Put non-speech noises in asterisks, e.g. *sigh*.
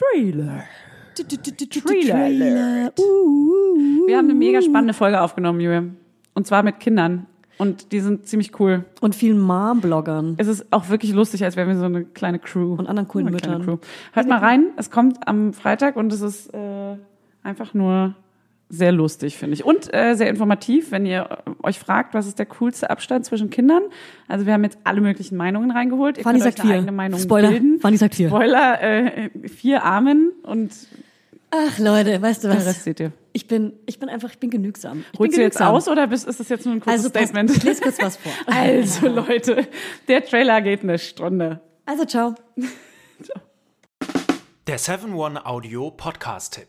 Trailer. Trailer. Wir haben eine mega spannende Folge aufgenommen, Julia. Und zwar mit Kindern. Und die sind ziemlich cool. Und vielen Mom-Bloggern. Es ist auch wirklich lustig, als wären wir so eine kleine Crew. Und anderen coolen Müttern. Hört mal rein, es kommt am Freitag und es ist äh, einfach nur sehr lustig, finde ich. Und äh, sehr informativ, wenn ihr euch fragt, was ist der coolste Abstand zwischen Kindern. Also wir haben jetzt alle möglichen Meinungen reingeholt. Ihr Fanny könnt euch sagt eine vier. eigene Meinung Spoiler. bilden. Fanny sagt vier. Spoiler, äh, vier Armen und Ach Leute, weißt du den Rest was? seht ihr. Ich bin, ich bin einfach, ich bin genügsam. Ich Holst bin du jetzt genügsam. aus oder bist, ist das jetzt nur ein kurzes Also Statement? ich lese kurz was vor. *laughs* Also Leute, der Trailer geht eine Stunde. Also ciao. *laughs* Der 7-One Audio Podcast-Tipp.